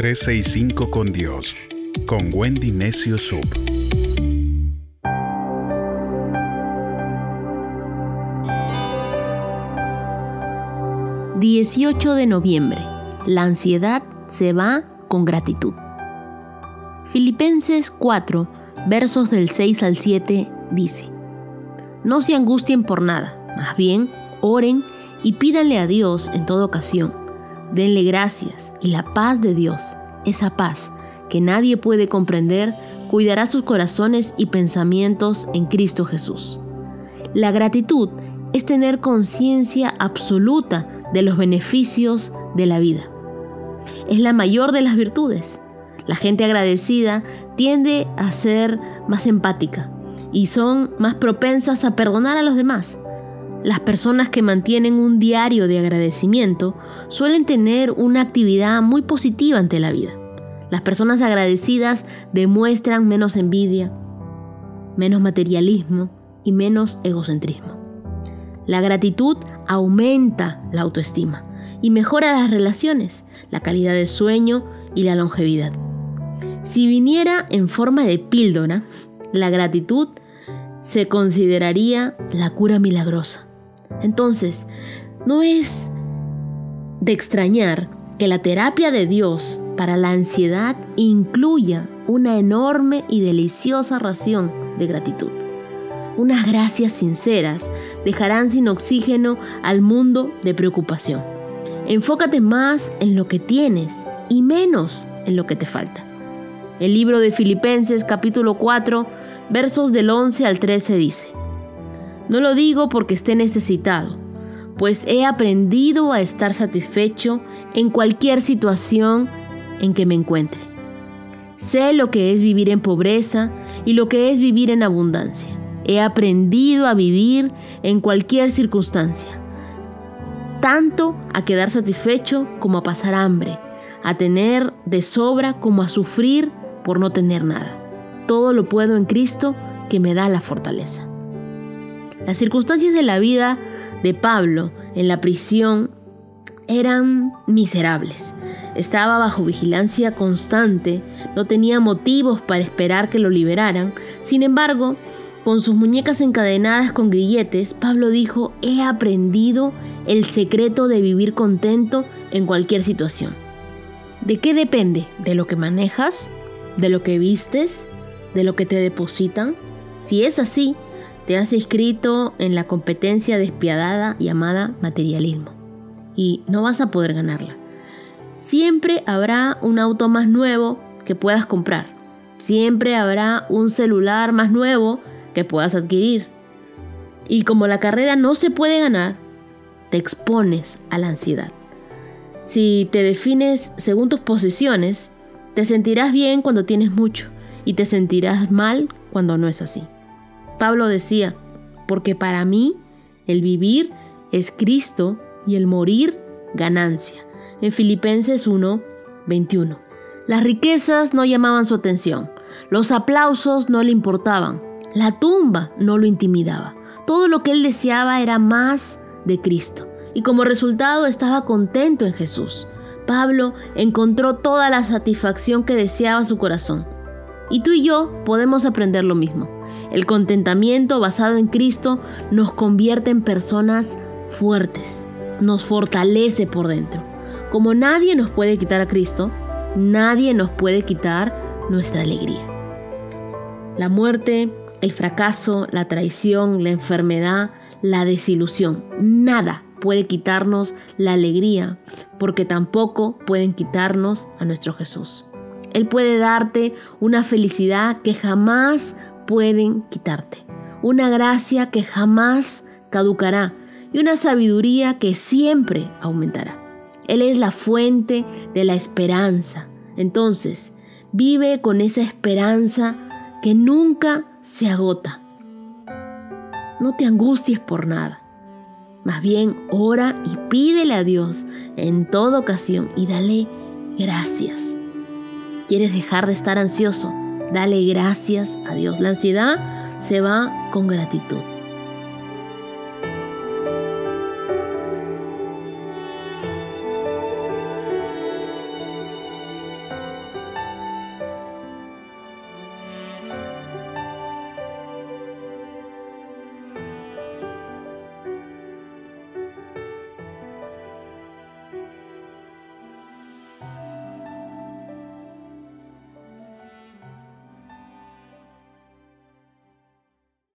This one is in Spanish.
365 con Dios, con Wendy Necio Sub. ...18 de noviembre... ...la ansiedad se va con gratitud... Filipenses 4... ...versos del 6 al 7... ...dice... No se angustien por nada... ...más bien, oren y pídanle a Dios en toda ocasión. Denle gracias y la paz de Dios, esa paz que nadie puede comprender, cuidará sus corazones y pensamientos en Cristo Jesús. La gratitud es tener conciencia absoluta de los beneficios de la vida. Es la mayor de las virtudes. La gente agradecida tiende a ser más empática y son más propensas a perdonar a los demás. Las personas que mantienen un diario de agradecimiento suelen tener una actividad muy positiva ante la vida. Las personas agradecidas demuestran menos envidia, menos materialismo y menos egocentrismo. La gratitud aumenta la autoestima y mejora las relaciones, la calidad de sueño y la longevidad. Si viniera en forma de píldora, la gratitud se consideraría la cura milagrosa. Entonces, no es de extrañar que la terapia de Dios para la ansiedad incluya una enorme y deliciosa ración de gratitud. Unas gracias sinceras dejarán sin oxígeno al mundo de preocupación. Enfócate más en lo que tienes y menos en lo que te falta. El libro de Filipenses capítulo 4 versos del 11 al 13 dice, no lo digo porque esté necesitado, pues he aprendido a estar satisfecho en cualquier situación en que me encuentre. Sé lo que es vivir en pobreza y lo que es vivir en abundancia. He aprendido a vivir en cualquier circunstancia, tanto a quedar satisfecho como a pasar hambre, a tener de sobra como a sufrir por no tener nada. Todo lo puedo en Cristo que me da la fortaleza. Las circunstancias de la vida de Pablo en la prisión eran miserables. Estaba bajo vigilancia constante, no tenía motivos para esperar que lo liberaran. Sin embargo, con sus muñecas encadenadas con grilletes, Pablo dijo, he aprendido el secreto de vivir contento en cualquier situación. ¿De qué depende? ¿De lo que manejas? ¿De lo que vistes? ¿De lo que te depositan? Si es así, te has inscrito en la competencia despiadada llamada materialismo y no vas a poder ganarla. Siempre habrá un auto más nuevo que puedas comprar. Siempre habrá un celular más nuevo que puedas adquirir. Y como la carrera no se puede ganar, te expones a la ansiedad. Si te defines según tus posesiones, te sentirás bien cuando tienes mucho y te sentirás mal cuando no es así. Pablo decía, porque para mí el vivir es Cristo y el morir ganancia. En Filipenses 1, 21. Las riquezas no llamaban su atención, los aplausos no le importaban, la tumba no lo intimidaba. Todo lo que él deseaba era más de Cristo y como resultado estaba contento en Jesús. Pablo encontró toda la satisfacción que deseaba su corazón. Y tú y yo podemos aprender lo mismo. El contentamiento basado en Cristo nos convierte en personas fuertes, nos fortalece por dentro. Como nadie nos puede quitar a Cristo, nadie nos puede quitar nuestra alegría. La muerte, el fracaso, la traición, la enfermedad, la desilusión, nada puede quitarnos la alegría, porque tampoco pueden quitarnos a nuestro Jesús. Él puede darte una felicidad que jamás pueden quitarte. Una gracia que jamás caducará y una sabiduría que siempre aumentará. Él es la fuente de la esperanza. Entonces, vive con esa esperanza que nunca se agota. No te angusties por nada. Más bien, ora y pídele a Dios en toda ocasión y dale gracias. ¿Quieres dejar de estar ansioso? Dale gracias a Dios. La ansiedad se va con gratitud.